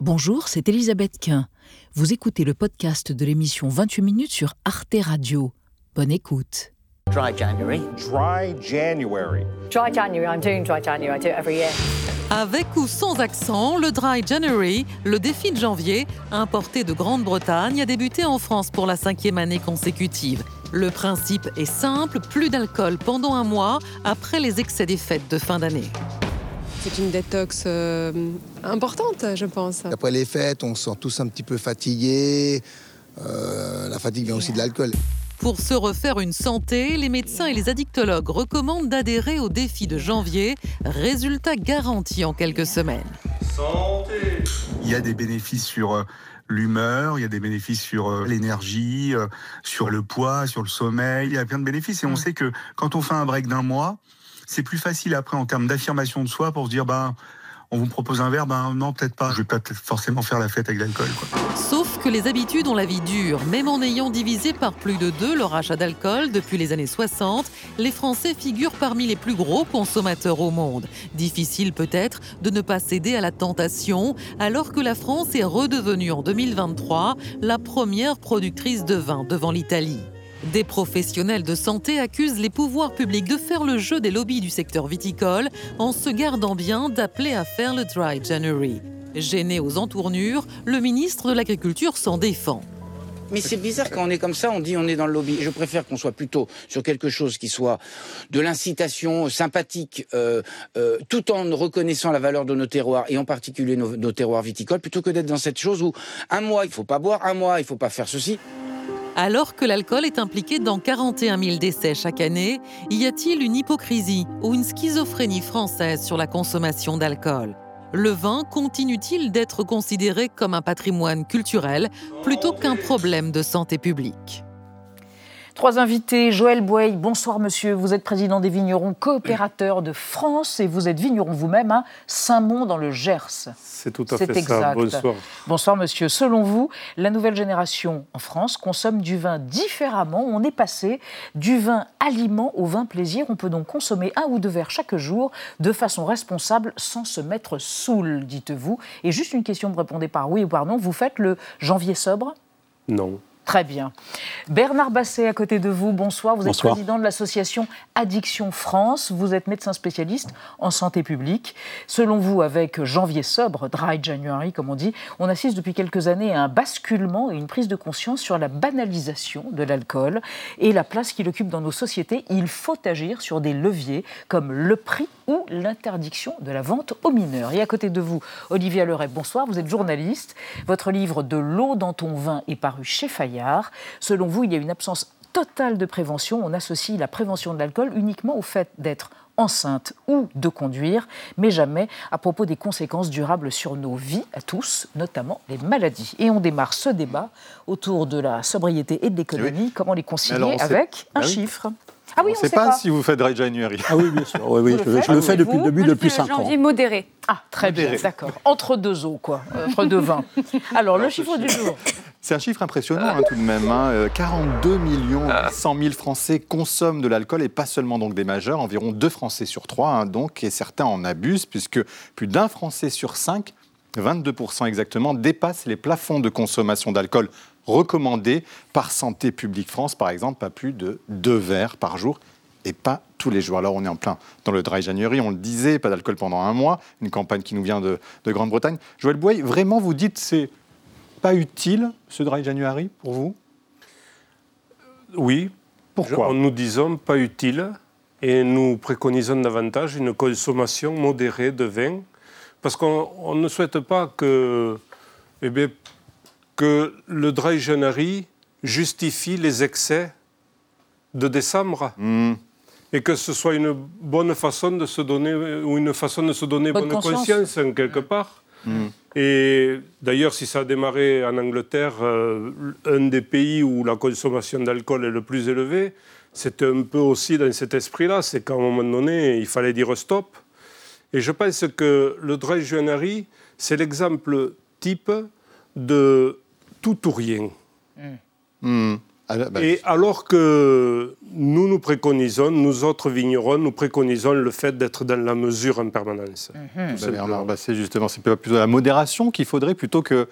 Bonjour, c'est Elisabeth Quint. Vous écoutez le podcast de l'émission 28 minutes sur Arte Radio. Bonne écoute. Dry January. Dry January. Dry January, I'm doing Dry January, I do it every year. Avec ou sans accent, le Dry January, le défi de janvier, importé de Grande-Bretagne, a débuté en France pour la cinquième année consécutive. Le principe est simple, plus d'alcool pendant un mois après les excès des fêtes de fin d'année. C'est une détox euh, importante, je pense. Après les fêtes, on se sent tous un petit peu fatigués. Euh, la fatigue vient aussi de l'alcool. Pour se refaire une santé, les médecins et les addictologues recommandent d'adhérer au défi de janvier, résultat garanti en quelques semaines. Santé Il y a des bénéfices sur euh, l'humeur, il y a des bénéfices sur l'énergie, sur le poids, sur le sommeil, il y a plein de bénéfices. Et on sait que quand on fait un break d'un mois, c'est plus facile après en termes d'affirmation de soi pour se dire, ben, on vous propose un verre, ben non, peut-être pas. Je vais pas forcément faire la fête avec l'alcool. Sauf que les habitudes ont la vie dure. Même en ayant divisé par plus de deux leur achat d'alcool depuis les années 60, les Français figurent parmi les plus gros consommateurs au monde. Difficile peut-être de ne pas céder à la tentation, alors que la France est redevenue en 2023 la première productrice de vin devant l'Italie. Des professionnels de santé accusent les pouvoirs publics de faire le jeu des lobbies du secteur viticole en se gardant bien d'appeler à faire le Dry January. Gêné aux entournures, le ministre de l'Agriculture s'en défend. Mais c'est bizarre quand on est comme ça, on dit on est dans le lobby. Je préfère qu'on soit plutôt sur quelque chose qui soit de l'incitation sympathique, euh, euh, tout en reconnaissant la valeur de nos terroirs et en particulier nos, nos terroirs viticoles, plutôt que d'être dans cette chose où un mois il faut pas boire, un mois il faut pas faire ceci. Alors que l'alcool est impliqué dans 41 000 décès chaque année, y a-t-il une hypocrisie ou une schizophrénie française sur la consommation d'alcool? Le vin continue-t-il d'être considéré comme un patrimoine culturel plutôt qu'un problème de santé publique? Trois invités. Joël Boeil, bonsoir monsieur. Vous êtes président des vignerons coopérateurs de France et vous êtes vigneron vous-même à Saint-Mont dans le Gers. C'est tout à fait exact. ça. Bonsoir. Bonsoir monsieur. Selon vous, la nouvelle génération en France consomme du vin différemment. On est passé du vin aliment au vin plaisir. On peut donc consommer un ou deux verres chaque jour de façon responsable sans se mettre saoul, dites-vous. Et juste une question, vous répondez par oui ou par non. Vous faites le janvier sobre? Non. Très bien. Bernard Basset, à côté de vous, bonsoir. Vous êtes président de l'association Addiction France. Vous êtes médecin spécialiste en santé publique. Selon vous, avec janvier sobre, dry January, comme on dit, on assiste depuis quelques années à un basculement et une prise de conscience sur la banalisation de l'alcool et la place qu'il occupe dans nos sociétés. Il faut agir sur des leviers comme le prix ou l'interdiction de la vente aux mineurs. Et à côté de vous, Olivia Leray, bonsoir. Vous êtes journaliste. Votre livre De l'eau dans ton vin est paru chez Fayard. Selon vous, il y a une absence totale de prévention. On associe la prévention de l'alcool uniquement au fait d'être enceinte ou de conduire, mais jamais à propos des conséquences durables sur nos vies à tous, notamment les maladies. Et on démarre ce débat autour de la sobriété et de l'économie, comment les concilier avec un Ah oui. Ah oui, on ne sait pas, si vous faites Dry January. Ah oui, bien sûr. Oui, oui, je, je le fais depuis le début, depuis 5 ans. Janvier modéré. Ah, très bien, Modéré. d'accord. Entre deux eaux, quoi. Entre deux vins. Alors, le chiffre du jour. C'est un chiffre impressionnant hein, tout de même. hein. Euh, 42 millions 100 000 Français consomment de l'alcool et pas seulement donc des majeurs. Environ 2 Français sur 3 donc, et certains en abusent puisque plus d'un Français sur 5, 22% exactement, dépasse les plafonds de consommation d'alcool recommandés par Santé publique France, par exemple, pas plus de 2 verres par jour et pas tous les jours. Alors on est en plein dans le dry January, on le disait, pas d'alcool pendant un mois, une campagne qui nous vient de, de Grande-Bretagne. Joël Boy, vraiment vous dites c'est pas utile ce dry January pour vous? Oui. Pourquoi? En nous disant pas utile. Et nous préconisons davantage une consommation modérée de vin. Parce qu'on on ne souhaite pas que, eh bien, que le dry January justifie les excès de décembre Hmm. et que ce soit une bonne façon de se donner ou une façon de se donner Bonne bonne, conscience. conscience en quelque part. Hmm. Et d'ailleurs, si ça a démarré en Angleterre, euh, un des pays où la consommation d'alcool est le plus élevée, c'était un peu aussi dans cet esprit-là. C'est qu'à un moment donné, il fallait dire stop. Et je pense que le dry January, c'est l'exemple type de tout ou rien. Hmm. Ah, bah, et alors que nous nous préconisons, nous autres vignerons, nous préconisons le fait d'être dans la mesure en permanence. Mmh. Bah, c'est justement, c'est plutôt la modération qu'il faudrait plutôt que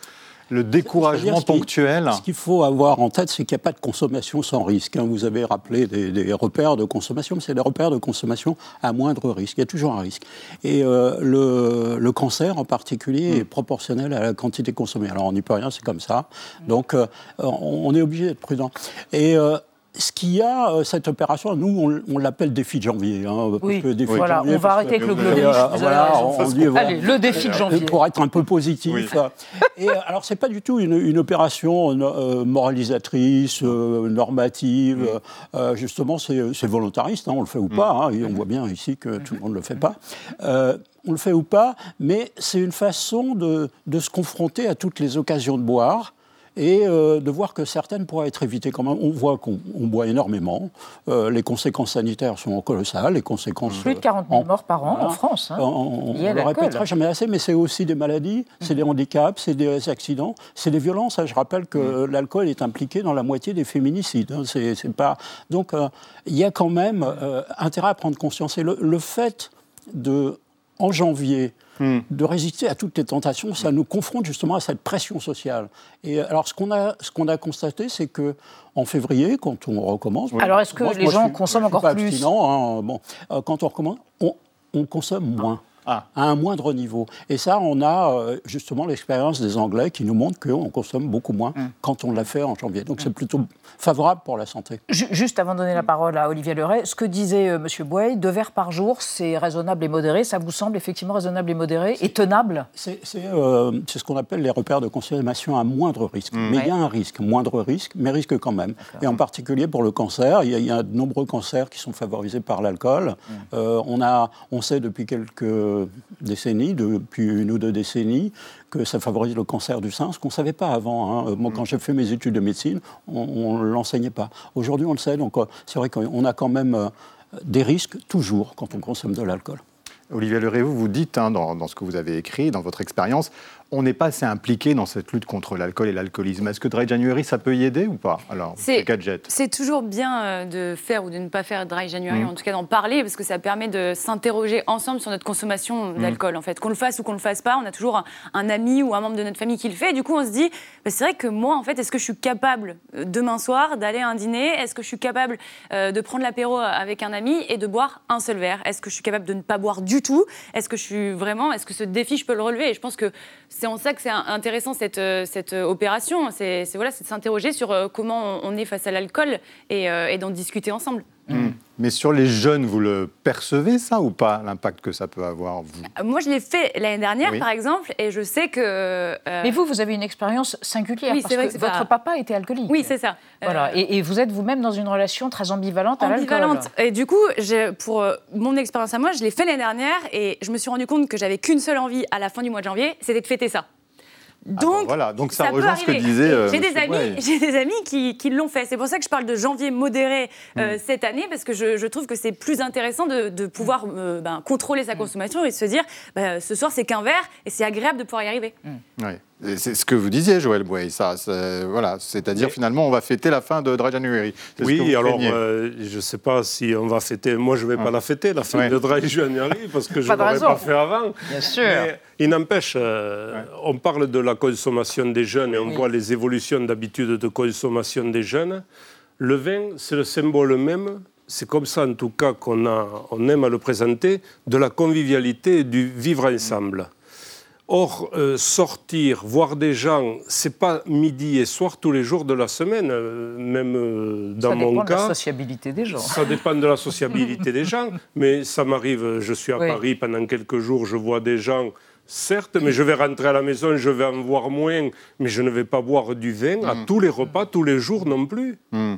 le découragement ponctuel. Ce qu'il faut avoir en tête, c'est qu'il n'y a pas de consommation sans risque. Hein. Vous avez rappelé des, repères de consommation, mais c'est des repères de consommation à moindre risque. Il y a toujours un risque. Et euh, le, cancer, en particulier, est hmm. proportionnel à la quantité consommée. Alors, on n'y peut rien, c'est comme ça. Donc, euh, on, est obligé d'être prudent. Et euh, ce qu'il y a, euh, cette opération, nous, on, l'appelle défi de janvier. Hein, oui, voilà, on va arrêter avec le globalisme. Euh, Allez, le défi de janvier. Pour être un peu positif. Et euh, alors, ce n'est pas du tout une, opération moralisatrice, normative. justement, c'est volontariste, hein, on le fait ou pas. Hein, et on voit bien ici que tout le monde ne le fait pas on le fait ou pas, mais c'est une façon de, de, se confronter à toutes les occasions de boire et euh, de voir que certaines pourraient être évitées quand même. On voit qu'on boit énormément, euh, les conséquences sanitaires sont colossales, les conséquences... Plus de 40 000 morts par an en France. Hein. On ne le répétera jamais assez, mais c'est aussi des maladies, c'est des handicaps, c'est des accidents, c'est des violences. Je rappelle que mm. l'alcool est impliqué dans la moitié des féminicides. Hein. Pas... Donc euh, il y a quand même intérêt à prendre conscience. Et le fait de, en janvier, Hmm. de résister à toutes les tentations, ça nous confronte justement à cette pression sociale. Et alors, ce qu'on a, ce qu'on a constaté, c'est que en février, quand on recommence. Alors, est-ce que les gens consomment encore plus hein, bon, euh, quand on recommence, on consomme moins. Ah. à un moindre niveau. Et ça, on a euh, justement l'expérience des Anglais qui nous montrent qu'on consomme beaucoup moins mm. quand on l'a fait en janvier. Donc c'est plutôt favorable pour la santé. Juste avant de donner la parole à Olivier Leray, ce que disait euh, M. Bouey, deux verres par jour, c'est raisonnable et modéré. Ça vous semble effectivement raisonnable et modéré et tenable? Euh, C'est ce qu'on appelle les repères de consommation à moindre risque. Mm. Mais il y a un risque, moindre risque, mais risque quand même. Et en particulier pour le cancer, il y, a, de nombreux cancers qui sont favorisés par l'alcool. Mm. on, a, on sait depuis quelques décennies, depuis une ou deux décennies, que ça favorise le cancer du sein, ce qu'on ne savait pas avant. Hein. Moi, quand j'ai fait mes études de médecine, on ne l'enseignait pas. Aujourd'hui, on le sait, donc euh, c'est vrai qu'on a quand même euh, des risques toujours quand on consomme de l'alcool. Olivier Leréo, vous dites hein, dans, ce que vous avez écrit, dans votre expérience, on n'est pas assez impliqué dans cette lutte contre l'alcool et l'alcoolisme. Est-ce que Dry January, ça peut y aider ou pas Alors, c'est toujours bien euh, de faire ou de ne pas faire Dry January, mmh. en tout cas d'en parler, parce que ça permet de s'interroger ensemble sur notre consommation mmh. d'alcool. En fait, qu'on le fasse ou qu'on le fasse pas, on a toujours un, ami ou un membre de notre famille qui le fait. Et du coup, on se dit, bah, c'est vrai que moi, en fait, est-ce que je suis capable euh, demain soir d'aller à un dîner? Est-ce que je suis capable euh, de prendre l'apéro avec un ami et de boire un seul verre? Est-ce que je suis capable de ne pas boire du tout? Est-ce que je suis vraiment, est-ce que ce défi, je peux le relever? Et je pense que c'est en ça que c'est intéressant cette, euh, cette euh, opération. C'est voilà, de s'interroger sur euh, comment on est face à l'alcool et, et d'en discuter ensemble. Hmm. Mais sur les jeunes, vous le percevez ça ou pas, l'impact que ça peut avoir vous? Moi, je l'ai fait l'année dernière, par exemple, et je sais que... Mais vous, vous avez une expérience singulière, oui, parce vrai que, votre papa était alcoolique. Oui, c'est ça. Voilà. Et, vous êtes vous-même dans une relation très ambivalente à l'alcool. Ambivalente. Et du coup, pour mon expérience à moi, je l'ai fait l'année dernière, et je me suis rendu compte que j'avais qu'une seule envie à la fin du mois de janvier, c'était de fêter ça. Ah donc, voilà, donc ça, rejoint ce que disait. Euh, j'ai des amis, j'ai des amis qui, qui l'ont fait. C'est pour ça que je parle de janvier modéré euh, hmm. cette année parce que je, je trouve que c'est plus intéressant de, de pouvoir euh, ben, contrôler sa hmm. consommation et se dire bah, ce soir c'est qu'un verre et c'est agréable de pouvoir y arriver. Hmm. C'est ce que vous disiez, Joël Bouey, ça. Voilà, c'est-à-dire finalement, on va fêter la fin de Dry January. Oui, alors je ne sais pas si on va fêter. Moi, je ne vais pas ah. la fêter, la fin de Dry January, parce que je ne l'aurais pas fait avant. Bien sûr. il n'empêche, on parle de la consommation des jeunes et on voit les évolutions d'habitude de consommation des jeunes. Le vin, c'est le symbole même, c'est comme ça en tout cas qu'on on aime à le présenter, de la convivialité et du vivre ensemble. Or, euh, sortir, voir des gens, c'est pas midi et soir tous les jours de la semaine, euh, même euh, dans mon cas. Ça dépend de la sociabilité des gens. Ça dépend de la sociabilité des gens, mais ça m'arrive, je suis à Paris pendant quelques jours, je vois des gens certes, mais je vais rentrer à la maison, je vais en voir moins, mais je ne vais pas boire du vin à mm. tous les repas, tous les jours non plus. Mm.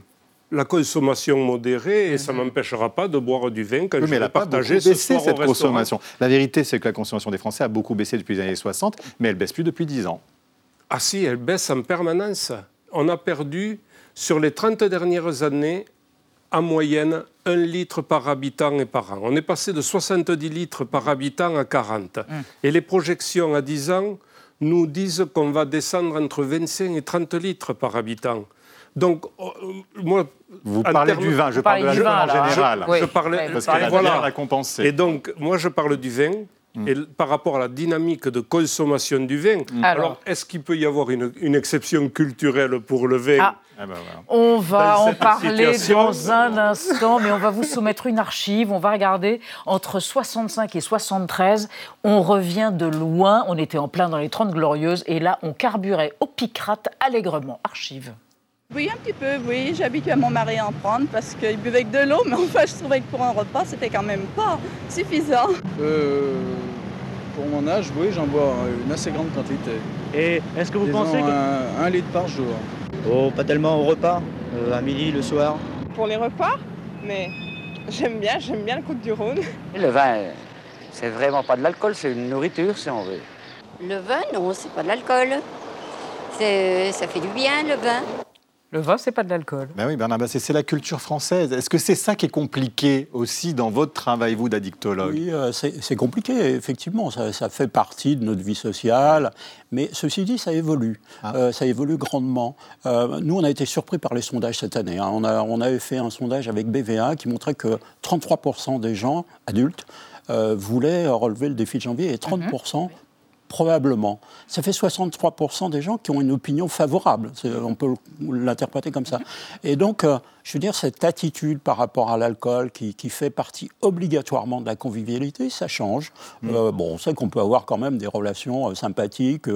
La consommation modérée, et ça ne mm-hmm. m'empêchera pas de boire du vin quand je mais vais partager ce soir cette consommation. La vérité, c'est que la consommation des Français a beaucoup baissé depuis les années 60, mais elle baisse plus depuis 10 ans. Ah si, elle baisse en permanence. On a perdu, sur les 30 dernières années, en moyenne un litre par habitant et par an. On est passé de 70 litres par habitant à 40. Mmh. Et les projections à 10 ans nous disent qu'on va descendre entre 25 et 30 litres par habitant. Donc, euh, moi. Vous parlez du vin, je parle de la en général. Je, parlais, parce qu'elle a voilà. récompensé. Et donc, moi, je parle du vin. Mm. Et par rapport à la dynamique de consommation du vin, mm. alors, est-ce qu'il peut y avoir une, une, exception culturelle pour le vin ah. Ah ben on va en parler dans un instant, mais on va vous soumettre une archive. On va regarder entre 65 et 73. On revient de loin. On était en plein dans les 30 glorieuses. Et là, on carburait au picrate allègrement. Archive. Oui, un petit peu, oui. J'ai habitué à mon mari à en prendre parce qu'il buvait que de l'eau, mais enfin, je trouvais que pour un repas, c'était quand même pas suffisant. Euh, pour mon âge, oui, j'en bois une assez grande quantité. Et est-ce que vous pensez que... un, litre par jour. Oh, pas tellement au repas, euh, à midi, le soir. Pour les repas, mais j'aime bien, j'aime bien le coup du Rhône. Le vin, c'est vraiment pas de l'alcool, c'est une nourriture si on veut. Le vin, non, c'est pas de l'alcool. Ça fait du bien, le vin. Le vin, c'est pas de l'alcool. Ben oui, Bernard c'est la culture française. Est-ce que c'est ça qui est compliqué aussi dans votre travail, vous, d'addictologue Oui, euh, c'est compliqué, effectivement. Ça, fait partie de notre vie sociale. Mais ceci dit, ça évolue. Ah. Euh, ça évolue grandement. Euh, nous, on a été surpris par les sondages cette année. Hein. On, a, on avait fait un sondage avec BVA qui montrait que 33% des gens adultes voulaient relever le défi de janvier et 30% Probablement. Ça fait 63% des gens qui ont une opinion favorable. On peut l'interpréter comme ça. Et donc, euh, je veux dire, cette attitude par rapport à l'alcool qui, fait partie obligatoirement de la convivialité, ça change. Mm. Euh, bon, on sait qu'on peut avoir quand même des relations euh, sympathiques,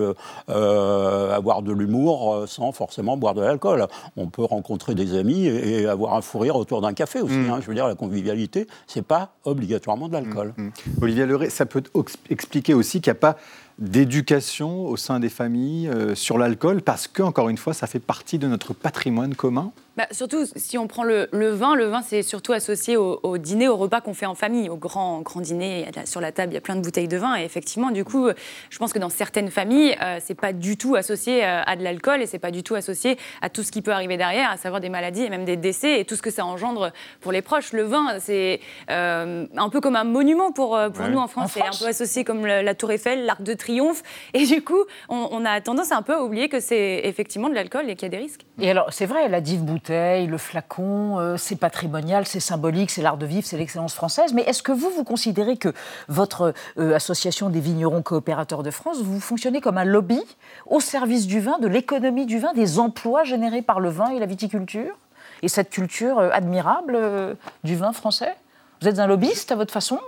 avoir de l'humour sans forcément boire de l'alcool. On peut rencontrer des amis et, avoir un fou rire autour d'un café aussi. Mm. Hein. Je veux dire, la convivialité, c'est pas obligatoirement de l'alcool. Mm. Olivier Leray, ça peut expliquer aussi qu'il n'y a pas d'éducation au sein des familles euh, sur l'alcool parce que, encore une fois, ça fait partie de notre patrimoine commun bah, surtout, si on prend le, vin, le vin, c'est surtout associé au, dîner, au repas qu'on fait en famille, au grand, grand dîner. Sur la table, il y a plein de bouteilles de vin. Et effectivement, du coup, je pense que dans certaines familles, euh, c'est pas du tout associé euh, à de l'alcool et c'est pas du tout associé à tout ce qui peut arriver derrière, à savoir des maladies et même des décès et tout ce que ça engendre pour les proches. Le vin, c'est euh, un peu comme un monument pour, pour nous en France. C'est un peu associé comme la Tour Eiffel, l'Arc de Triomphe. Et du coup, on, a tendance un peu à oublier que c'est effectivement de l'alcool et qu'il y a des risques. Et alors, c'est vrai, la dive bouteille le flacon, euh, c'est patrimonial, c'est symbolique, c'est l'art de vivre, c'est l'excellence française. Mais est-ce que vous, vous considérez que votre euh, association des vignerons coopérateurs de France, vous fonctionnez comme un lobby au service du vin, de l'économie du vin, des emplois générés par le vin et la viticulture Et cette culture euh, admirable du vin français? Vous êtes un lobbyiste à votre façon?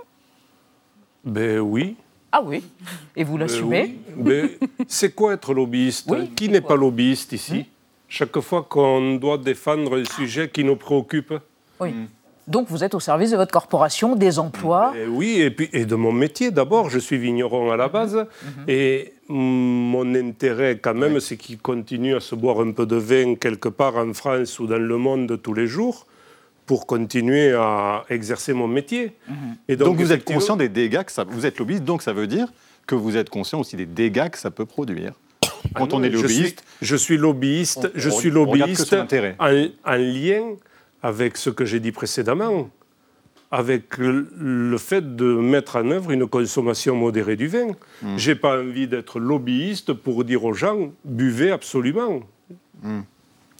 Ben oui. Ah oui. Et vous l'assumez? oui. C'est quoi être lobbyiste? Qui n'est pas lobbyiste ici? Hmm chaque fois qu'on doit défendre un sujet qui nous préoccupe. Oui. Donc vous êtes au service de votre corporation, des emplois et Oui, et, puis, et de mon métier d'abord. Je suis vigneron à la base. Mhm. Et mon intérêt quand même, c'est qu'il continue à se boire un peu de vin quelque part en France ou dans le monde tous les jours pour continuer à exercer mon métier. Mhm. Et donc, vous êtes conscient des dégâts que ça... Vous êtes lobbyiste, donc ça veut dire que vous êtes conscient aussi des dégâts que ça peut produire quand on est lobbyiste. Je suis, lobbyiste, je suis lobbyiste en, lien avec ce que j'ai dit précédemment, avec le, fait de mettre en œuvre une consommation modérée du vin. Je n'ai pas envie d'être lobbyiste pour dire aux gens buvez absolument. Hmm.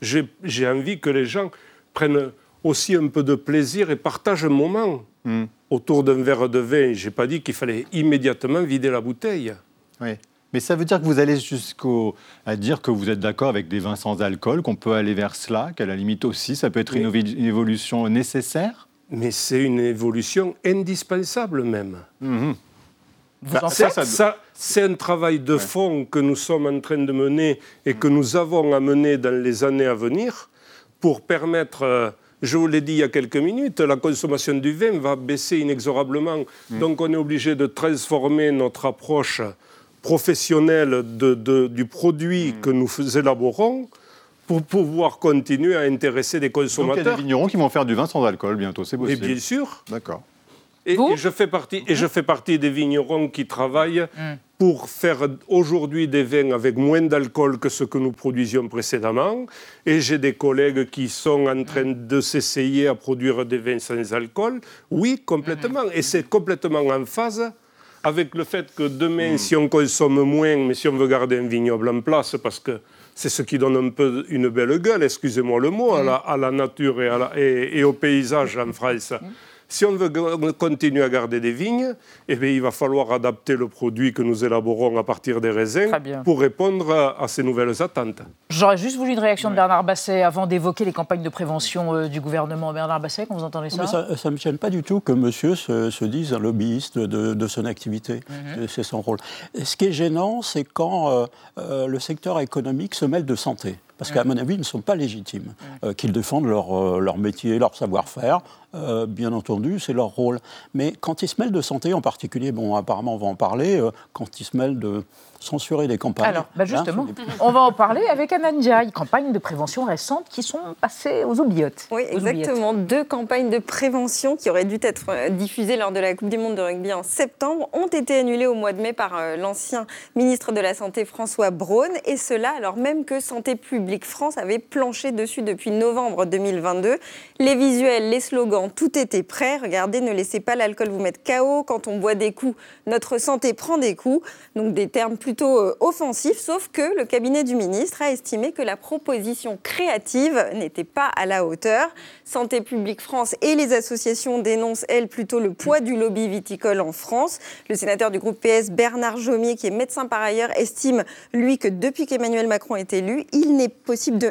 J'ai envie que les gens prennent aussi un peu de plaisir et partagent un moment hmm. autour d'un verre de vin. Je n'ai pas dit qu'il fallait immédiatement vider la bouteille. Oui. Mais ça veut dire que vous allez jusqu'à dire que vous êtes d'accord avec des vins sans alcool, qu'on peut aller vers cela, qu'à la limite aussi, ça peut être une, évolution nécessaire? Mais c'est une évolution indispensable même. Bah, ça, c'est un travail de fond que nous sommes en train de mener et que nous avons à mener dans les années à venir pour permettre... Euh, je vous l'ai dit il y a quelques minutes, la consommation du vin va baisser inexorablement. Mhm. Donc on est obligé de transformer notre approche professionnels de, du produit hmm. que nous élaborons pour pouvoir continuer à intéresser des consommateurs. Donc il y a des vignerons qui vont faire du vin sans alcool bientôt, c'est possible. Et bien sûr. D'accord. Et, je fais partie, et je fais partie des vignerons qui travaillent hmm. pour faire aujourd'hui des vins avec moins d'alcool que ce que nous produisions précédemment. Et j'ai des collègues qui sont en train hmm. de s'essayer à produire des vins sans alcool. Oui, complètement. Et c'est complètement en phase avec le fait que demain, si on consomme moins, mais si on veut garder un vignoble en place, parce que c'est ce qui donne un peu une belle gueule, excusez-moi le mot, à, la, à la nature et, à la, et, et, au paysage en France. Si on veut continuer à garder des vignes, eh bien, il va falloir adapter le produit que nous élaborons à partir des raisins pour répondre à, ces nouvelles attentes. J'aurais juste voulu une réaction de Bernard Basset avant d'évoquer les campagnes de prévention euh, du gouvernement. Bernard Basset, quand vous entendez ça Ça ne me gêne pas du tout que monsieur se, dise un lobbyiste de, son activité. Mhm. C'est son rôle. Ce qui est gênant, c'est quand euh, euh, le secteur économique se mêle de santé parce qu'à mon avis, ils ne sont pas légitimes, euh, qu'ils défendent leur, euh, leur, métier, leur savoir-faire. Euh, bien entendu, c'est leur rôle. Mais quand ils se mêlent de santé en particulier, bon, apparemment, on va en parler, quand ils se mêlent de censurer des campagnes. Alors, bah, hein, justement, on va en parler avec Anna Ndiaye, campagnes de prévention récentes qui sont passées aux oubliettes. Oui, exactement. Deux campagnes de prévention qui auraient dû être diffusées lors de la Coupe du Monde de rugby en septembre ont été annulées au mois de mai par l'ancien ministre de la Santé François Braun, et cela alors même que Santé publique France avait planché dessus depuis novembre 2022. Les visuels, les slogans, tout était prêt. Regardez, ne laissez pas l'alcool vous mettre KO. Quand on boit des coups, notre santé prend des coups. Donc des termes plutôt euh, offensifs, sauf que le cabinet du ministre a estimé que la proposition créative n'était pas à la hauteur. Santé publique France et les associations dénoncent, elles, plutôt le poids du lobby viticole en France. Le sénateur du groupe PS, Bernard Jomier, qui est médecin par ailleurs, estime, lui, que depuis qu'Emmanuel Macron est élu, il n'est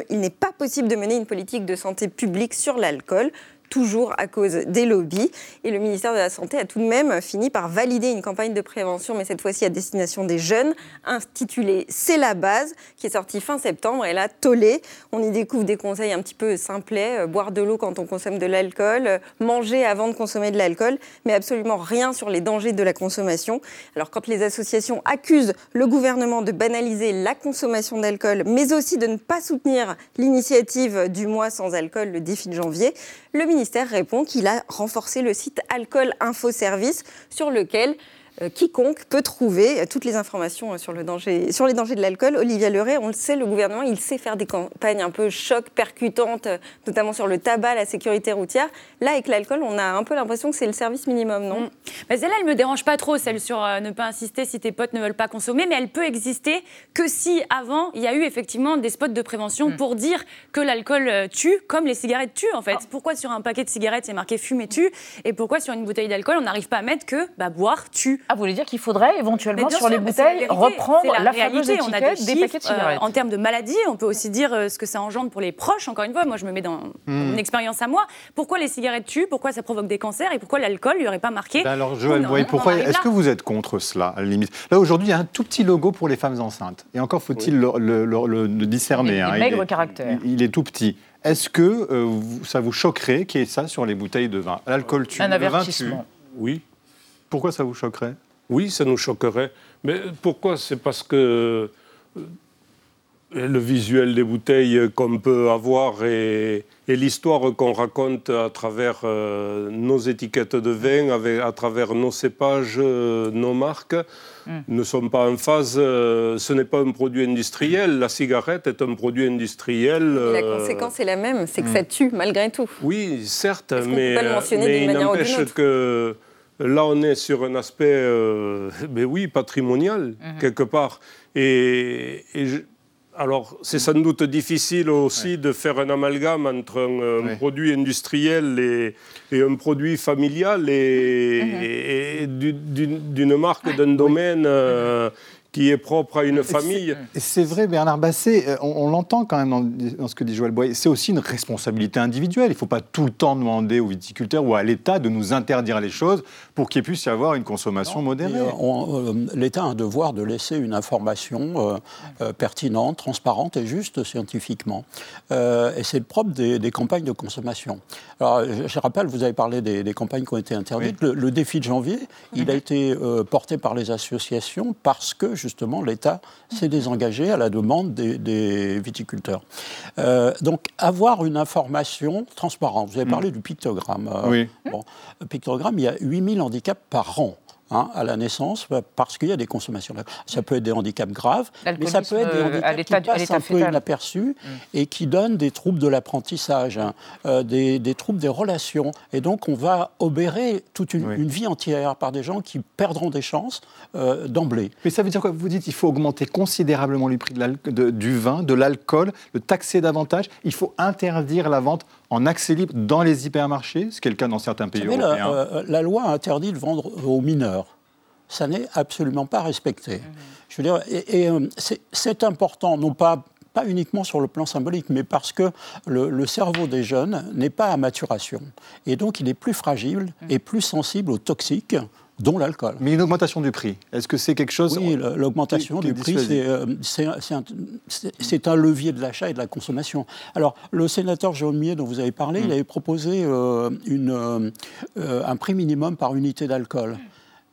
il n'est pas possible de mener une politique de santé publique sur l'alcool toujours à cause des lobbies. Et le ministère de la Santé a tout de même fini par valider une campagne de prévention, mais cette fois-ci à destination des jeunes, intitulée C'est la base, qui est sortie fin septembre. Et là, tollé, on y découvre des conseils un petit peu simplets, euh, boire de l'eau quand on consomme de l'alcool, euh, manger avant de consommer de l'alcool, mais absolument rien sur les dangers de la consommation. Alors quand les associations accusent le gouvernement de banaliser la consommation d'alcool, mais aussi de ne pas soutenir l'initiative du mois sans alcool, le défi de janvier, le ministère répond qu'il a renforcé le site Alcool Info Service sur lequel quiconque peut trouver euh, toutes les informations euh, sur, le danger, sur les dangers de l'alcool. Olivia Leray, on le sait, le gouvernement, il sait faire des campagnes un peu choc, percutantes, notamment sur le tabac, la sécurité routière. Là, avec l'alcool, on a un peu l'impression que c'est le service minimum, non? Mm. mais Celle-là, elle me dérange pas trop, celle sur ne pas insister si tes potes ne veulent pas consommer, mais elle peut exister que si, avant, il y a eu effectivement des spots de prévention mm. pour dire que l'alcool tue, comme les cigarettes tuent, en fait. Ah. Pourquoi sur un paquet de cigarettes, c'est marqué fumer tue, et pourquoi sur une bouteille d'alcool, on n'arrive pas à mettre que bah, boire tue ah, vous voulez dire qu'il faudrait éventuellement sur les bouteilles reprendre la, fameuse étiquette des, paquets de cigarettes euh, En termes de maladie, on peut aussi dire euh, ce que ça engendre pour les proches. Encore une fois, moi je me mets dans hmm. une expérience à moi. Pourquoi les cigarettes tuent? Pourquoi ça provoque des cancers? Et pourquoi l'alcool lui aurait pas marqué? Ben Alors Joël, pourquoi Est-ce que vous êtes contre cela à la limite? Là aujourd'hui, il y a un tout petit logo pour les femmes enceintes. Et encore faut-il le, discerner. Hein. maigre caractère. Il, est tout petit. Est-ce que euh, ça vous choquerait qu'il y ait ça sur les bouteilles de vin? L'alcool tue, un le vin tue. Oui. Pourquoi ça vous choquerait? Oui, ça nous choquerait. Mais pourquoi? C'est parce que euh, le visuel des bouteilles qu'on peut avoir et, l'histoire qu'on raconte à travers euh, nos étiquettes de vin, à travers nos cépages, euh, nos marques, hmm. ne sont pas en phase. ce n'est pas un produit industriel. La cigarette est un produit industriel. la conséquence est la même, c'est que ça hmm. tue malgré tout. Oui, certes, mais, mais il n'empêche que Là, on est sur un aspect, euh, ben oui, patrimonial, mhm. quelque part. Et, alors, c'est sans doute difficile aussi de faire un amalgame entre un, produit industriel et, un produit familial et, mhm. d'une marque, d'un domaine. Euh, qui est propre à une famille. C'est vrai, Bernard Basset, euh, on, l'entend quand même dans, ce que dit Joël Boyer, c'est aussi une responsabilité individuelle. Il ne faut pas tout le temps demander aux viticulteurs ou à l'État de nous interdire les choses pour qu'il puisse y avoir une consommation modérée. Euh, euh, L'État a un devoir de laisser une information pertinente, transparente et juste scientifiquement. et c'est le propre des, campagnes de consommation. Alors, je, rappelle, vous avez parlé des, campagnes qui ont été interdites. Le, défi de janvier, il a mhm. été porté par les associations parce que justement, l'État s'est désengagé à la demande des, viticulteurs. Euh, donc, avoir une information transparente. Vous avez parlé mm. du pictogramme. Euh, oui. Bon, pictogramme, il y a 8000 handicaps par an. Hein, à la naissance parce qu'il y a des consommations. Ça peut être des handicaps graves, mais ça peut être des euh, handicaps qui passent un peu inaperçus mm. et qui donnent des troubles de l'apprentissage, hein, euh, des, des, troubles des relations. Et donc on va obérer toute une, vie entière par des gens qui perdront des chances euh, d'emblée. Mais ça veut dire quoi? Vous dites qu'il faut augmenter considérablement le prix de du vin, de l'alcool, le taxer davantage. Il faut interdire la vente en accès libre dans les hypermarchés, ce qui est le cas dans certains pays européens. La, euh, la loi interdit de vendre aux mineurs. Ça n'est absolument pas respecté. Mmh. Je veux dire, et, euh, c'est important, non pas pas uniquement sur le plan symbolique, mais parce que le, cerveau des jeunes n'est pas à maturation. Et donc, il est plus fragile et plus sensible aux toxiques dont l'alcool. Mais une augmentation du prix, est-ce que c'est quelque chose Oui, l'augmentation du prix, euh, c'est un, levier de l'achat et de la consommation. Alors, le sénateur Jérôme Millet, dont vous avez parlé, il mm. avait proposé euh, une, euh, un prix minimum par unité d'alcool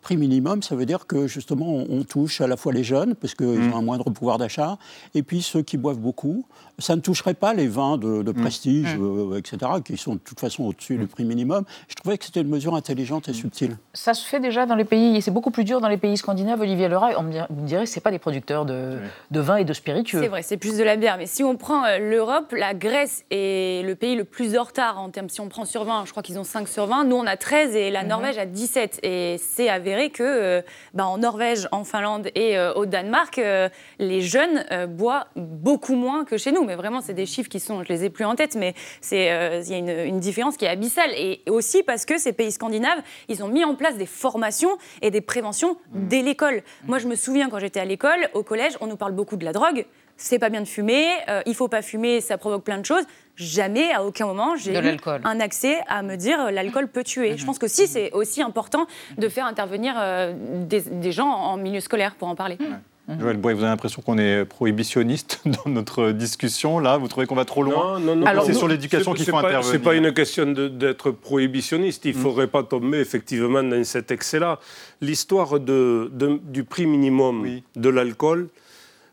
prix minimum, ça veut dire que justement on, touche à la fois les jeunes, parce qu'ils mm. ont un moindre pouvoir d'achat, et puis ceux qui boivent beaucoup. Ça ne toucherait pas les vins de, mm. prestige, mm. Euh, etc., qui sont de toute façon au-dessus du prix minimum. Je trouvais que c'était une mesure intelligente et subtile. Ça se fait déjà dans les pays, et c'est beaucoup plus dur dans les pays scandinaves, Olivier Leray. On me dirait que ce pas des producteurs de, de vin et de spiritueux. C'est vrai, c'est plus de la bière. Mais si on prend euh, l'Europe, la Grèce est le pays le plus en retard en termes, si on prend sur 20, je crois qu'ils ont 5 sur 20. Nous, on a 13 et la. Norvège a 17. Et c'est avéré que euh, bah, en Norvège, en Finlande et au Danemark, les jeunes boivent beaucoup moins que chez nous. Mais vraiment, c'est des chiffres qui sont, je les ai plus en tête, mais il y a une, une, différence qui est abyssale. Et aussi parce que ces pays scandinaves, ils ont mis en place des formations et des préventions mmh. dès l'école. Moi, je me souviens quand j'étais à l'école, au collège, on nous parle beaucoup de la drogue. C'est pas bien de fumer, euh, il faut pas fumer, ça provoque plein de choses. Jamais, à aucun moment, j'ai eu un accès à me dire euh, l'alcool peut tuer. Je pense que si, c'est aussi important de faire intervenir euh, des, gens en milieu scolaire pour en parler. Mmh. Joël vous avez l'impression qu'on est prohibitionniste dans notre discussion là? Vous trouvez qu'on va trop loin? Non, non, non. C'est sur l'éducation qu'il faut pas, intervenir. C'est pas une question d'être prohibitionniste. Il ne mmh. faudrait pas tomber effectivement dans cet excès-là. L'histoire de, du prix minimum de l'alcool,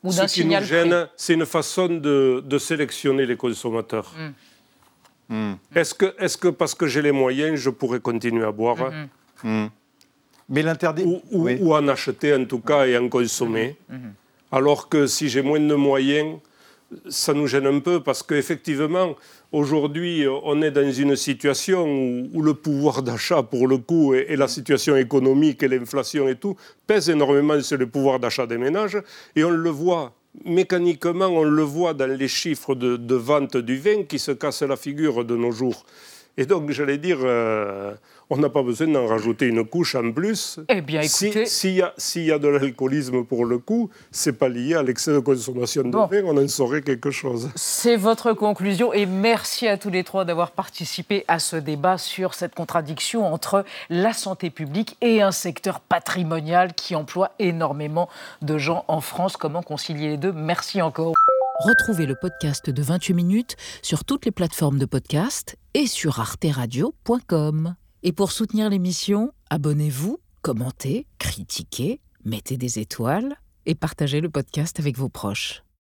ce qui nous gêne, c'est une façon de, de, sélectionner les consommateurs. Mmh. Est-ce que, est que parce que j'ai les moyens, je pourrais continuer à boire mais l'interdit. Ou, en acheter en tout cas et en consommer. Mhm. Mhm. Alors que si j'ai moins de moyens, ça nous gêne un peu parce qu'effectivement, aujourd'hui, on est dans une situation où, le pouvoir d'achat, pour le coup, et, la situation économique et l'inflation et tout, pèsent énormément sur le pouvoir d'achat des ménages. Et on le voit mécaniquement, on le voit dans les chiffres de, vente du vin qui se cassent la figure de nos jours. Et donc, j'allais dire, euh, on n'a pas besoin d'en rajouter une couche en plus. Eh bien, écoutez... S'il y, a de l'alcoolisme pour le coup, c'est pas lié à l'excès de consommation de vin, on en saurait quelque chose. C'est votre conclusion et merci à tous les trois d'avoir participé à ce débat sur cette contradiction entre la santé publique et un secteur patrimonial qui emploie énormément de gens en France. Comment concilier les deux? Merci encore. Retrouvez le podcast de 28 minutes sur toutes les plateformes de podcast et sur arteradio.com. Et pour soutenir l'émission, abonnez-vous, commentez, critiquez, mettez des étoiles et partagez le podcast avec vos proches.